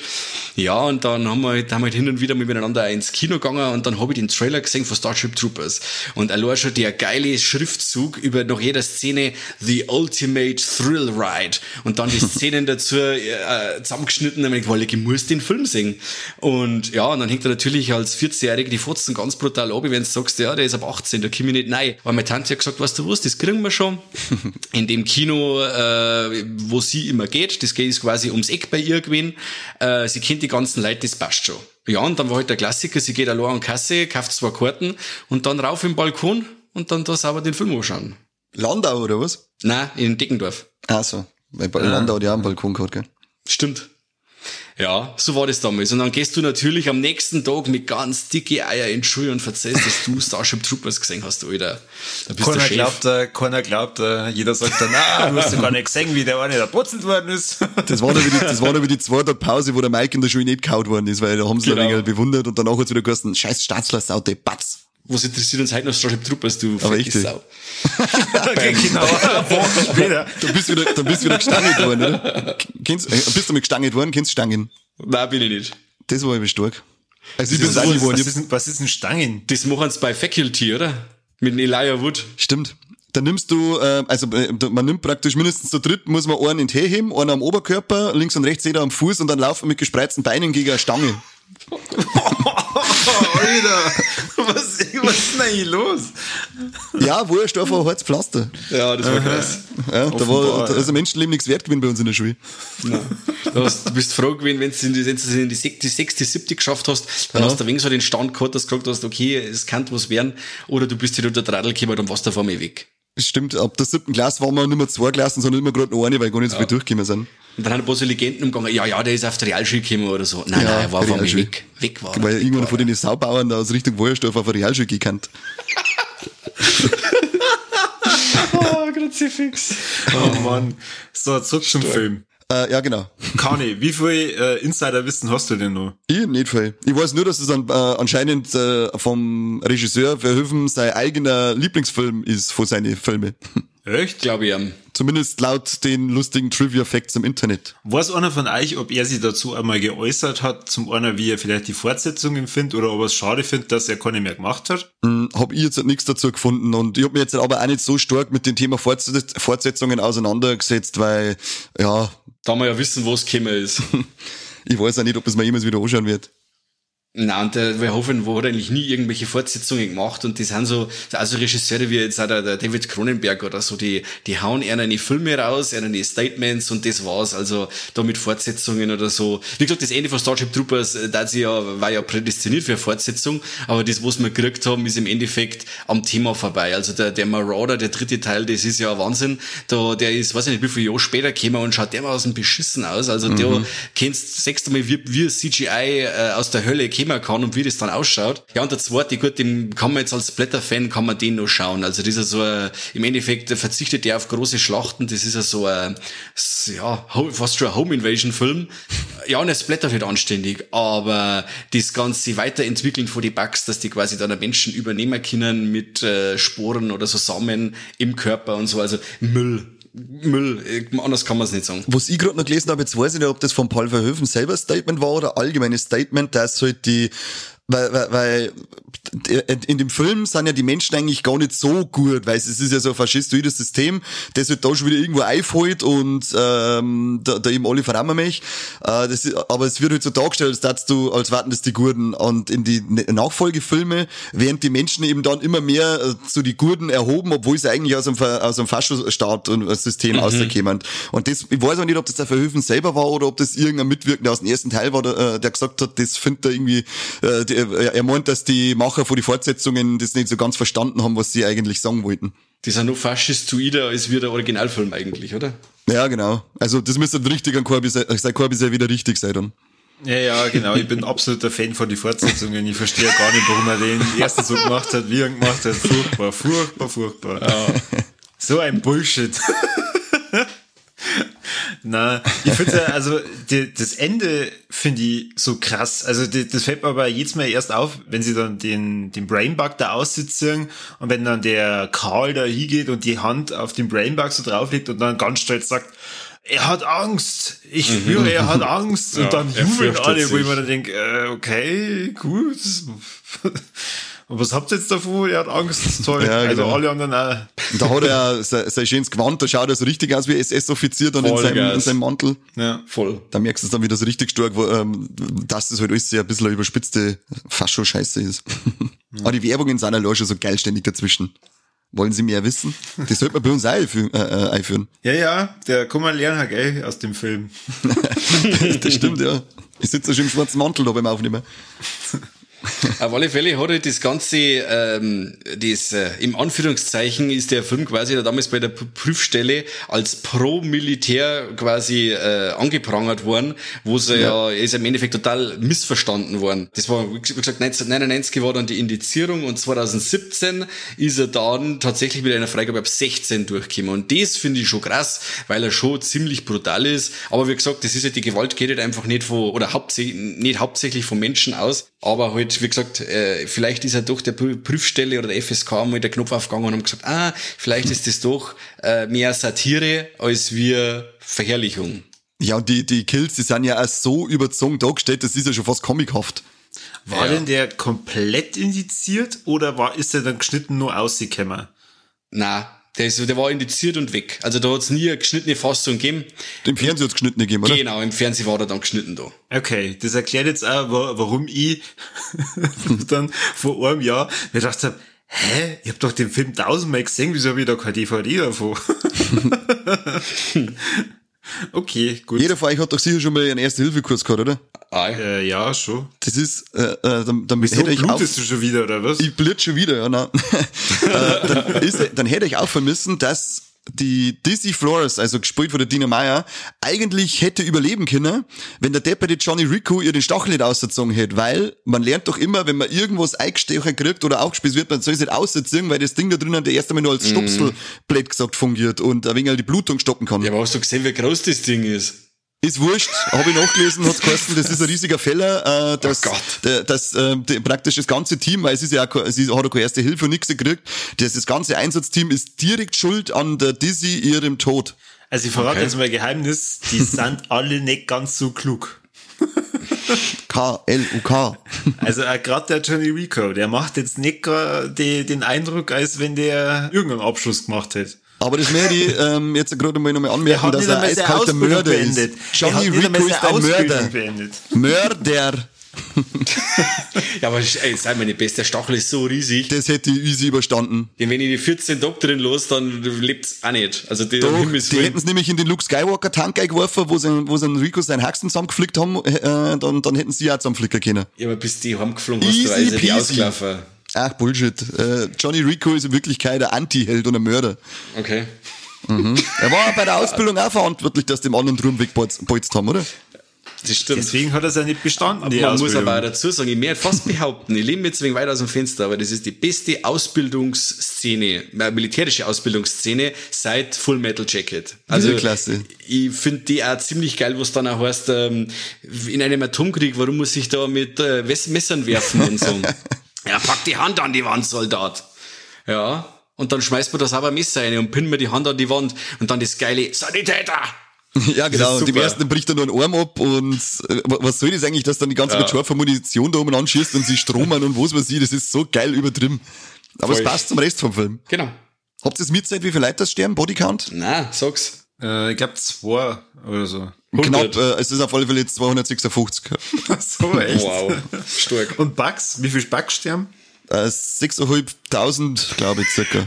Ja, und dann haben wir, halt, haben wir halt hin und wieder miteinander ins Kino gegangen und dann habe ich den Trailer gesehen von Starship Troopers. Und allein schon der geile Schriftzug über nach jeder Szene The Ultimate Thrill Ride. Und dann die Szenen dazu äh, zusammengeschnitten. Und ich wollte, ich muss den Film sehen. Und ja, und dann hängt er natürlich als 14-Jährige die Fotzen ganz brutal ab, wenn du sagst, ja, der ist ab 18, da komme ich nicht nein. Weil meine Tante hat gesagt, weißt du was, das kriegen wir schon. In dem Kino, äh, wo sie immer geht, das geht quasi ums Eck bei ihr gewesen. Äh, sie kennt die ganzen Leute, das passt schon. Ja, und dann war halt der Klassiker, sie geht allein an Kasse, kauft zwei Karten und dann rauf im Balkon und dann da sauber den Film anschauen. Landau oder was? Nein, in Deckendorf. Ach so. Bei Landau hat ja auch einen Balkon gehabt, gell? Stimmt. Ja, so war das damals. Und dann gehst du natürlich am nächsten Tag mit ganz dicke Eier in die Schule und erzählst, dass du Starship Troopers gesehen hast, Alter. Da bist keiner glaubt, äh, keiner glaubt, äh, jeder sagt dann, ah, du hast ja gar nicht gesehen, wie der eine da putzelt worden ist. Das war nur wie die, das war nur wie die zwei Tage Pause, wo der Mike in der Schule nicht gehauen worden ist, weil da haben sie genau. ein wenig bewundert und danach hat es wieder geheißen, scheiß Staatsler, Saute, Batz. Was interessiert uns heute noch Starship Troopers, du Aber ich Sau. okay, genau, Wochen später. Du bist wieder, du bist wieder gestangelt worden, oder? Kennst, äh, bist du mit gestangelt worden? Kennst du Stangen? Nein, bin ich nicht. Das war eben stark. Also ich bin was, geworden. Was ist, was ist ein Stangen? Das machen sie bei Faculty, oder? Mit Elijah Wood. Stimmt. Da nimmst du, äh, also äh, man nimmt praktisch mindestens zu dritt, muss man einen in den Tee heben, einen am Oberkörper, links und rechts jeder am Fuß und dann laufen mit gespreizten Beinen gegen eine Stange. Alter, was, was ist denn eigentlich los? Ja, wo er auf ein hartes Pflaster. Ja, das war krass. Ja, da war da ist ein Menschenleben nichts wert gewesen bei uns in der Schule. Nein. Du, hast, du bist froh gewesen, wenn du in die, in die, sechste, die sechste, siebte geschafft hast, dann ja. hast du wenig so den Stand gehabt, dass du gesagt hast, okay, es kann was werden, oder du bist wieder unter der Radl gekommen, dann warst du auf einmal weg. Stimmt, ab der siebten Klasse waren wir nicht mehr zwei Klassen, sondern immer gerade noch eine, weil gar nicht so ja. viel durchgekommen sind. Und dann haben ein paar so Legenden umgegangen, ja, ja, der ist auf der Realschule gekommen oder so. Nein, ja, nein, er war von mir weg, weg war Weil irgendwann von den Saubauern da aus Richtung Wojersdorf auf der Realschule gekannt. oh, Kruzifix. Oh Mann. So, zurück zum Film. Äh, ja, genau. Kani, wie viel äh, Insiderwissen hast du denn noch? Ich nicht viel. Ich weiß nur, dass es an, äh, anscheinend äh, vom Regisseur Verhoeven sein eigener Lieblingsfilm ist von seinen Filmen. Echt? Glaube ich. Um. Zumindest laut den lustigen Trivia-Facts im Internet. Weiß einer von euch, ob er sich dazu einmal geäußert hat, zum einen, wie er vielleicht die Fortsetzungen findet oder ob er es schade findet, dass er keine mehr gemacht hat? Hm, hab ich jetzt nichts dazu gefunden und ich hab mich jetzt aber auch nicht so stark mit dem Thema Fortsetzungen auseinandergesetzt, weil, ja. Da wir ja wissen, wo es gekommen ist. ich weiß auch nicht, ob es mir jemals wieder anschauen wird. Na und der Verhoeven hat eigentlich nie irgendwelche Fortsetzungen gemacht und die sind so, also Regisseure wie jetzt auch der, der David Cronenberg oder so, die, die hauen eher eine Filme raus, eher eine Statements und das war's, also da mit Fortsetzungen oder so. Wie gesagt, das Ende von Starship Troopers, äh, das ja, war ja prädestiniert für Fortsetzung, aber das, was wir gekriegt haben, ist im Endeffekt am Thema vorbei. Also der, der Marauder, der dritte Teil, das ist ja Wahnsinn, da, der ist, weiß ich nicht, wie viele Jahre später gekommen und schaut dermaßen beschissen aus, also mhm. der kennst, sechste Mal, wie, wie CGI äh, aus der Hölle kommen kann und wie das dann ausschaut. Ja, und der zweite, gut, den kann man jetzt als Blätterfan, kann man den noch schauen. Also das ist so, ein, im Endeffekt verzichtet der auf große Schlachten. Das ist ja so ein, ja, fast schon ein Home Invasion Film. Ja, und es blättert wird anständig, aber das ganze Weiterentwickeln von die Bugs, dass die quasi dann Menschen übernehmen können mit äh, Sporen oder so Samen im Körper und so, also Müll. Müll, anders kann man es nicht sagen. Was ich gerade noch gelesen habe, jetzt weiß ich nicht, ob das von Paul Verhoeven selber Statement war oder allgemeines Statement, dass halt die weil, weil, weil in dem Film sind ja die Menschen eigentlich gar nicht so gut, weil es ist ja so ein faschistoides System, das wird da schon wieder irgendwo einfällt und ähm, da, da eben alle Rammermech. Äh, das aber es wird halt so dargestellt, als dass du, als warten das die Gurden. Und in die Nachfolgefilme werden die Menschen eben dann immer mehr äh, zu die Gurden erhoben, obwohl sie eigentlich aus einem, aus einem Faschostaat und System mhm. rauskommen. Und das, ich weiß auch nicht, ob das der Verhöfen selber war oder ob das irgendein Mitwirkender aus dem ersten Teil war, der, äh, der gesagt hat, das findet er irgendwie, äh, die, er, er meint, dass die Macher von die Fortsetzungen das nicht so ganz verstanden haben, was sie eigentlich sagen wollten. Die sind noch faschistoider als wie der Originalfilm eigentlich, oder? Ja, genau. Also das müsste richtig an Corby sein, sein Corby sei wieder richtig sein dann. Ja, ja, genau. Ich bin absoluter Fan von den Fortsetzungen. Ich verstehe gar nicht, warum er den ersten so gemacht hat, wie er ihn gemacht hat. Furchtbar, furchtbar, furchtbar. Ja. So ein Bullshit. Na, ich finde ja, also die, das Ende finde ich so krass. Also die, das fällt mir aber jetzt mal erst auf, wenn sie dann den, den Brainbug da aussitzen und wenn dann der Karl da hingeht und die Hand auf den Brainbug so drauflegt und dann ganz stolz sagt, er hat Angst. Ich Mhm. spüre, er hat Angst. Ja, und dann er jubeln alle, wo ich sich. mir dann denke, äh, okay, gut. Und was habt ihr jetzt davon? Er hat Angst. Toll. Ja, also genau. alle anderen auch. Und da hat er sein, sein schönes Gewand, da schaut er so richtig aus wie SS-Offizier dann in seinem, in seinem Mantel. Ja. Voll. Da merkst du es dann wieder so richtig stark, wo, ähm, dass das halt alles sehr ein bisschen eine überspitzte Fascho-Scheiße ist. Aber die Werbungen sind allein schon so geil ständig dazwischen. Wollen Sie mehr wissen? Das sollte man bei uns auch einführen. Äh, äh, einführen. Ja, ja, der kann man lernen, gell, aus dem Film. Das stimmt, ja. Ich sitze schon im schwarzen Mantel da beim Aufnehmen. Auf alle Fälle hat halt das Ganze, ähm, das, äh, im Anführungszeichen ist der Film quasi da damals bei der Prüfstelle als Pro-Militär quasi äh, angeprangert worden, wo sie ja. ist im Endeffekt total missverstanden worden. Das war, wie gesagt, 1999 war dann die Indizierung und 2017 ist er dann tatsächlich mit einer Freigabe ab 16 durchgekommen. Und das finde ich schon krass, weil er schon ziemlich brutal ist. Aber wie gesagt, das ist ja die Gewalt geht halt einfach nicht von, oder hauptsächlich, nicht hauptsächlich von Menschen aus, aber halt, wie gesagt, äh, vielleicht ist ja doch der Prü- Prüfstelle oder der FSK mal der Knopf aufgegangen und haben gesagt, ah, vielleicht ist das doch äh, mehr Satire als wir Verherrlichung. Ja, und die, die Kills, die sind ja auch so überzogen dargestellt, das ist ja schon fast comichaft. War Ja. denn der komplett indiziert oder war, ist er dann geschnitten nur ausgekommen? Na, der, ist, der war indiziert und weg. Also da hat es nie eine geschnittene Fassung gegeben. Im Fernsehen hat's geschnitten gegeben, oder? Genau, im Fernsehen war er dann geschnitten da. Okay, das erklärt jetzt auch, wa- warum ich dann vor einem Jahr mir gedacht habe, hä, ich hab doch den Film tausendmal gesehen, wieso habe ich da keine DVD davon? okay, gut. Jeder von euch hat doch sicher schon mal einen Erste-Hilfe-Kurs gehabt, oder? Ah, Äh, ja, schon. Das ist, äh, äh, dann, dann Wieso hätte ich auf, blutest du schon wieder, oder was? Ich blut schon wieder, ja, nein. äh, dann, ist, dann hätte ich auch vermissen, dass die Dizzy Flores, also gespielt von der Dina Meyer, eigentlich hätte überleben können, wenn der depperte Johnny Rico ihr den Stachel nicht ausgezogen hätte, weil man lernt doch immer, wenn man irgendwas eingestechen kriegt oder aufgespielt wird, man soll es nicht ausziehen, weil das Ding da drinnen der erst einmal nur als Stopselblatt gesagt fungiert und ein wenig die Blutung stoppen kann. ja, aber hast du gesehen, wie groß das Ding ist? Ist wurscht, habe ich nachgelesen, hat's geheißen, das ist ein riesiger Feller, äh, dass, Oh Gott. der, dass äh, die, praktisch das ganze Team, weil es ist ja auch, sie hat auch keine erste Hilfe und nichts gekriegt, das, das ganze Einsatzteam ist direkt schuld an der Dizzy ihrem Tod. Also ich verrate Okay. jetzt mal ein Geheimnis, die sind alle nicht ganz so klug. K-L-U-K. Also auch gerade der Johnny Rico, der macht jetzt nicht die, den Eindruck, als wenn der irgendeinen Abschluss gemacht hätte. Aber das möchte ich ähm, jetzt gerade mal nochmal Er anmerken, dass er eiskalter Mörder beendet. ist. Johnny Rico ist ein Mörder. beendet. Mörder. Ja, aber ey, sei meine Beste, der Stachel ist so riesig. Das hätte ich easy überstanden. Denn wenn ich die 14 Doktorin los, dann lebt's auch nicht. Also die, Doch, die hätten es nämlich in den Luke Skywalker Tank eingeworfen, wo sie, wo sie einen Rico seinen Haxen zusammengeflickt haben, äh, dann, dann hätten sie auch zusammenflicken können. Ja, aber bis die heimgeflogen hast, Easy du also die peasy. ausgelaufen. Ach, Bullshit. Äh, Johnny Rico ist in Wirklichkeit ein Anti-Held und ein Mörder. Okay. Er war bei der Ausbildung auch verantwortlich, dass die dem anderen drum wegbolzt haben, oder? Das stimmt. Deswegen hat er es ja nicht bestanden, die Man muss Ausbildung. aber auch dazu sagen, ich mehr fast behaupten, ich lehne mich jetzt wegen weit aus dem Fenster, aber das ist die beste Ausbildungsszene, äh, militärische Ausbildungsszene seit Full Metal Jacket. Also, Klasse. ich finde die auch ziemlich geil, was dann auch heißt, ähm, in einem Atomkrieg, warum muss ich da mit äh, Messern werfen und so. ja, pack die Hand an die Wand, Soldat. Ja. Und dann schmeißt man das aber Messer rein und pinnt mir die Hand an die Wand und dann das geile Sanitäter! Ja, genau. Und super. ersten bricht er nur einen Arm ab und äh, was soll das eigentlich, dass dann die ganze Ja. mit scharfer Munition da oben anschießt und sie stromen und was weiß ich, das ist so geil übertrieben. Aber Voll. es passt zum Rest vom Film. Genau. Habt ihr es mitzeit, wie viele Leute das sterben? Bodycount? Na, sag's. Äh, ich glaube zwei oder so. 100. Knapp, äh, es ist auf alle Fälle jetzt 256. so, echt? Wow. Stark. Und Bugs? Wie viel Bugs sterben? Äh, 6.500, glaube ich, circa.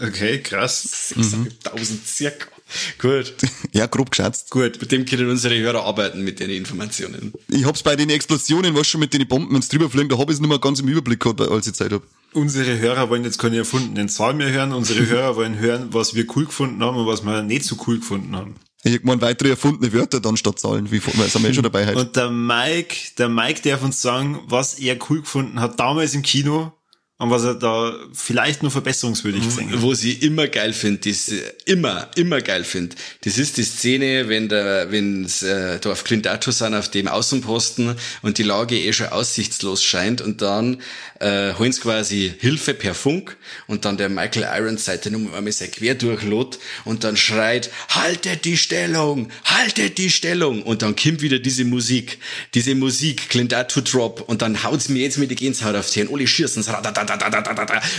Okay, krass. 6000 circa. Gut. Ja, grob geschätzt. Gut. Mit dem können unsere Hörer arbeiten mit den Informationen. Ich hab's bei den Explosionen, was schon mit den Bomben, wenn's drüber fliegen, da hab ich's nicht mehr ganz im Überblick gehabt, als ich Zeit hab. Unsere Hörer wollen jetzt keine erfundenen Zahlen mehr hören. Unsere Hörer wollen hören, was wir cool gefunden haben und was wir nicht so cool gefunden haben. Ich meine weitere erfundene Wörter dann statt Zahlen, wie weil sind wir eh schon dabei heute. Und der Mike, der Mike darf uns sagen, was er cool gefunden hat damals im Kino und was er da vielleicht nur verbesserungswürdig gesehen hat. Wo sie immer geil finde, das immer, immer geil finde. Das ist die Szene, wenn der, wenn äh, da auf Clint Eastwood sind auf dem Außenposten und die Lage eh schon aussichtslos scheint und dann äh, holen sie quasi Hilfe per Funk und dann der Michael Irons Seite Nummer einmal sein quer durchlot und dann schreit, haltet die Stellung, haltet die Stellung und dann kommt wieder diese Musik, diese Musik, Clint Eastwood Drop und dann haut's mir jetzt mit die Gänsehaut auf die alle schießen,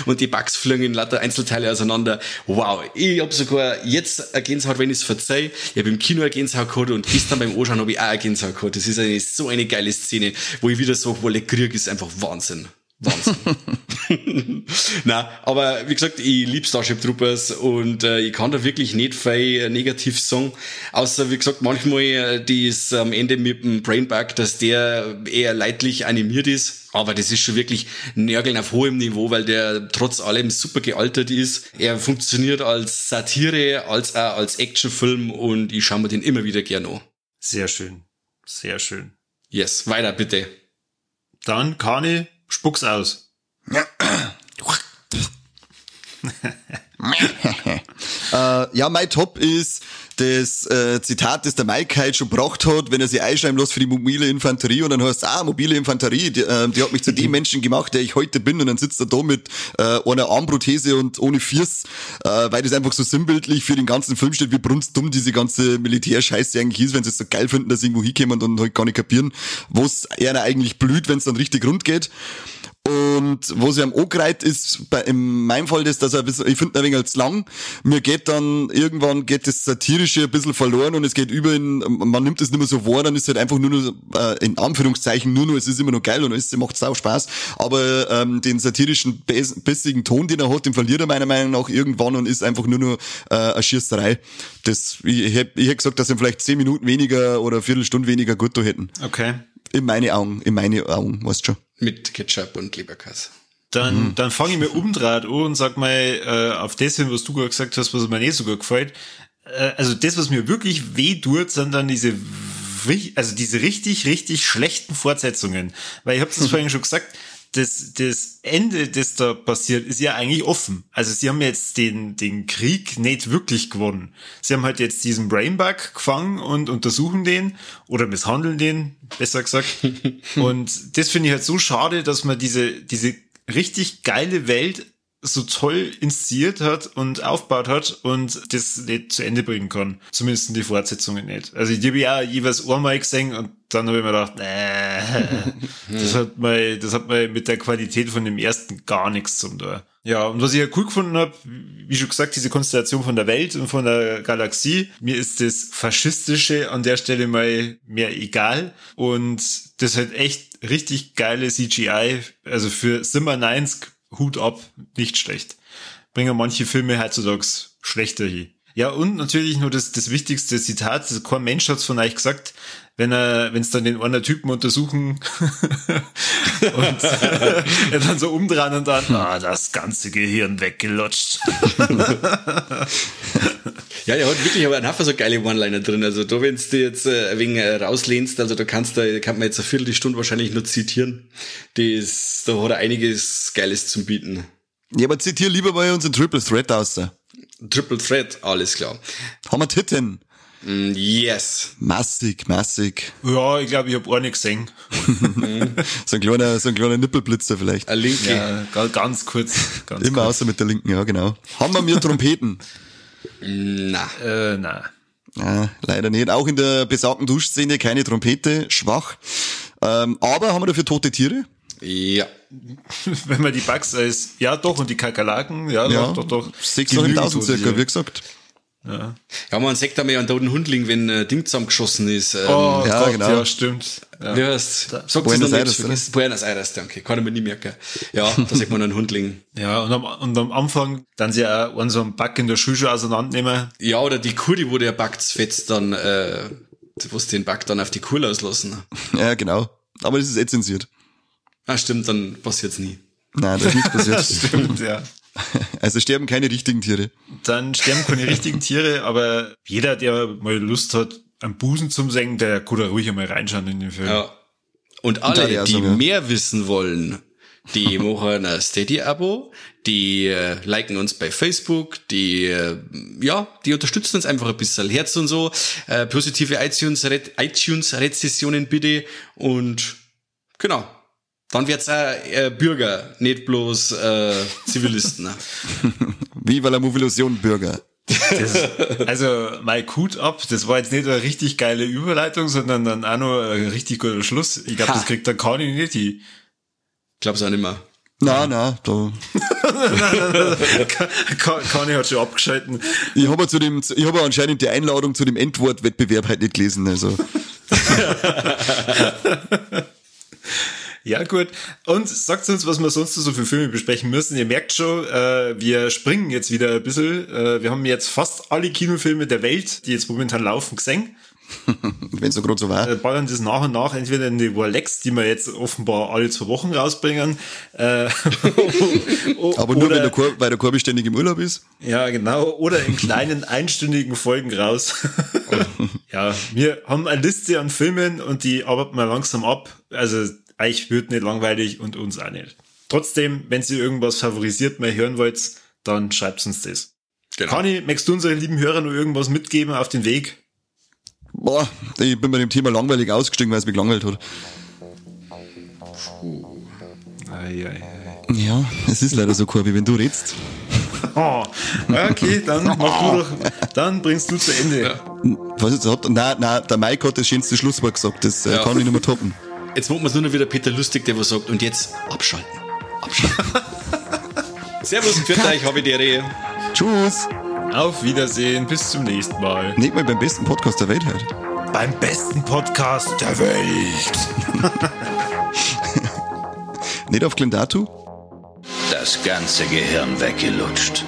und die Bugs fliegen in lauter Einzelteile auseinander. Wow, ich hab sogar jetzt eine Gänsehaut, wenn ich es verzeih. Ich habe im Kino eine Gänsehaut gehabt und gestern beim Anschauen habe ich auch eine Gänsehaut gehabt. Das ist eine, so eine geile Szene, wo ich wieder sage, wo der Krieg ist einfach Wahnsinn. Wahnsinn. Na, aber wie gesagt, ich liebe Starship Troopers und äh, ich kann da wirklich nicht viel negativ sagen. Außer, wie gesagt, manchmal äh, die ist am Ende mit dem Brainbug, dass der eher leidlich animiert ist. Aber das ist schon wirklich Nörgeln auf hohem Niveau, weil der trotz allem super gealtert ist. Er funktioniert als Satire, als auch als Actionfilm und ich schaue mir den immer wieder gerne an. Sehr schön. Sehr schön. Yes, weiter bitte. Dann, Kani, spuck's aus. äh, ja, mein Top ist das äh, Zitat, das der Mike halt schon gebracht hat, wenn er sich einschreiben lässt für die mobile Infanterie und dann heißt ah, mobile Infanterie, die, äh, die hat mich zu dem Menschen gemacht, der ich heute bin und dann sitzt er da mit äh, einer Armprothese und ohne Fiers, äh, weil das einfach so sinnbildlich für den ganzen Film steht, wie brunstdumm diese ganze Militärscheiße eigentlich ist, wenn sie es so geil finden, dass sie irgendwo hinkommen und halt gar nicht kapieren, wo es eher eigentlich blüht, wenn es dann richtig rund geht. Und wo sie am angereiht ist, bei, in meinem Fall das, dass er, ich finde ein wenig zu lang. Mir geht dann, irgendwann geht das Satirische ein bisschen verloren und es geht über in, man nimmt es nicht mehr so wahr, dann ist es halt einfach nur noch, äh, in Anführungszeichen nur noch, es ist immer noch geil und es macht sau Spaß. Aber ähm, den satirischen, bissigen Ton, den er hat, den verliert er meiner Meinung nach irgendwann und ist einfach nur noch äh, eine Schießerei. Das, ich hätte ich hätt gesagt, dass sie vielleicht zehn Minuten weniger oder eine Viertelstunde weniger gut da hätten. Okay. In meine Augen, in meine Augen, weißt schon. Mit Ketchup und Leberkass. Dann, mhm. dann fange ich mir umdraht an und sag mal, äh, auf das hin, was du gerade gesagt hast, was mir nicht so gut gefällt. Äh, also das, was mir wirklich weh tut, sind dann diese also diese richtig, richtig schlechten Fortsetzungen. Weil ich habe das mhm. vorhin schon gesagt, das, das Ende, das da passiert, ist ja eigentlich offen. Also sie haben jetzt den, den Krieg nicht wirklich gewonnen. Sie haben halt jetzt diesen Brainbug gefangen und untersuchen den oder misshandeln den, besser gesagt. und das finde ich halt so schade, dass man diese, diese richtig geile Welt so toll inszeniert hat und aufgebaut hat und das nicht zu Ende bringen kann. Zumindest in die Fortsetzungen nicht. Also ich habe ja jeweils einmal gesehen und dann habe ich mir gedacht, nee, das hat mal, das hat mal mit der Qualität von dem ersten gar nichts zum tun. Ja, und was ich ja cool gefunden habe, wie schon gesagt, diese Konstellation von der Welt und von der Galaxie. Mir ist das Faschistische an der Stelle mal mehr egal. Und das hat echt richtig geile CGI. Also für Simmer 90 Hut ab, nicht schlecht. Bringen manche Filme heutzutage schlechter hin. Ja, und natürlich nur das, das wichtigste Zitat, kein Mensch hat's von euch gesagt, wenn er, wenn es dann den anderen Typen untersuchen und er dann so umdrehen und dann, ah, das ganze Gehirn weggelutscht. ja, der hat wirklich aber ein so geile One-Liner drin. Also da, wenn du jetzt äh, ein wenig äh, rauslehnst, also da kannst du, kann man jetzt eine Viertelstunde wahrscheinlich nur zitieren. Das, da hat er einiges Geiles zum Bieten. Ja, aber zitiere lieber mal unseren Triple Threat aus. Triple Threat, alles klar. Haben wir Titten? Mm, yes. Massig, massig. Ja, ich glaube, ich habe auch nicht gesehen. so ein kleiner, so ein kleiner Nippelblitzer vielleicht. Ein linke. Ja, ganz kurz. Ganz Immer kurz. außer mit der linken, ja, genau. Haben wir mir Trompeten? na. Äh, na. Ja, leider nicht. Auch in der besagten Duschszene keine Trompete, schwach. Ähm, aber haben wir dafür tote Tiere? Ja. Wenn man die Bugs als, ja doch, und die Kakerlaken, ja, ja doch, doch, doch. 600.000 circa, wie gesagt. Ja. ja, man sagt einmal einen toten Hundling, wenn ein Ding zusammengeschossen ist. Ähm, oh, ja, Gott, genau. ja, stimmt. Ja. Wie heißt Sagt Buenos es Aires, nicht, Buenos Aires, danke. Kann ich mir nicht merken. Ja, da sagt man einen Hundling. Ja, und am, und am Anfang dann sie auch einen so einen Back in der Schüche auseinandernehmen. Ja, oder die Kur, die wo der Back fetzt, dann, äh, wo den Back dann auf die Kur loslassen. Ja, genau. Aber das ist eh zensiert. Ah, stimmt, dann passiert's nie. Nein, das ist nicht passiert. stimmt, ja. Also sterben keine richtigen Tiere. Dann sterben keine richtigen Tiere, aber jeder, der mal Lust hat, am Busen zum Senken, der kann da ruhig einmal reinschauen in den Film. Ja. Und alle, die die ja. mehr wissen wollen, die machen ein Steady-Abo, die äh, liken uns bei Facebook, die äh, ja, die unterstützen uns einfach ein bisschen. Herz und so, äh, positive iTunes, iTunes Rezessionen bitte und genau. Dann wird's auch äh, Bürger, nicht bloß äh, Zivilisten. ne? Viva la Movilusion Bürger. Das, also, mein Hut ab, das war jetzt nicht eine richtig geile Überleitung, sondern dann auch noch ein richtig guter Schluss. Ich glaube, das kriegt der Kani nicht hin. Glaub's auch nicht mehr. Na, na, da. Ka- Kani hat schon abgeschalten. Ich habe zu dem, ich habe anscheinend die Einladung zu dem Endwortwettbewerb halt nicht gelesen, also. Ja, gut. Und sagt uns, was wir sonst so für Filme besprechen müssen. Ihr merkt schon, äh, wir springen jetzt wieder ein bisschen. Äh, wir haben jetzt fast alle Kinofilme der Welt, die jetzt momentan laufen, gesehen. Wenn es so gerade so war. Äh, ballern das nach und nach entweder in die Warlex, die wir jetzt offenbar alle zwei Wochen rausbringen. Äh, Aber nur oder, wenn der Chor, weil der Chor beständig im Urlaub ist. Ja, genau. Oder in kleinen einstündigen Folgen raus. ja, wir haben eine Liste an Filmen und die arbeiten wir langsam ab. Also euch wird nicht langweilig und uns auch nicht. Trotzdem, wenn ihr irgendwas favorisiert mal hören wollt, dann schreibt uns das. Genau. Kani, möchtest du unseren lieben Hörern noch irgendwas mitgeben auf den Weg? Boah, ich bin bei dem Thema langweilig ausgestiegen, weil es mich gelangweilt hat. Ja, es ist leider so, Corby, wenn du redst. Oh, okay, dann mach du doch, dann bringst du zu Ende. Was jetzt hat, nein, nein, der Mike hat das schönste Schlusswort gesagt, das äh, Ja. kann ich nicht mehr toppen. Jetzt machen wir nur noch wieder Peter Lustig, der was sagt, und jetzt abschalten. Abschalten. Servus, für euch, habe ich die Rehe. Tschüss! Auf Wiedersehen, bis zum nächsten Mal. Nicht mal beim besten Podcast der Welt halt. Beim besten Podcast der Welt. Nicht auf Glendatu? Das ganze Gehirn weggelutscht.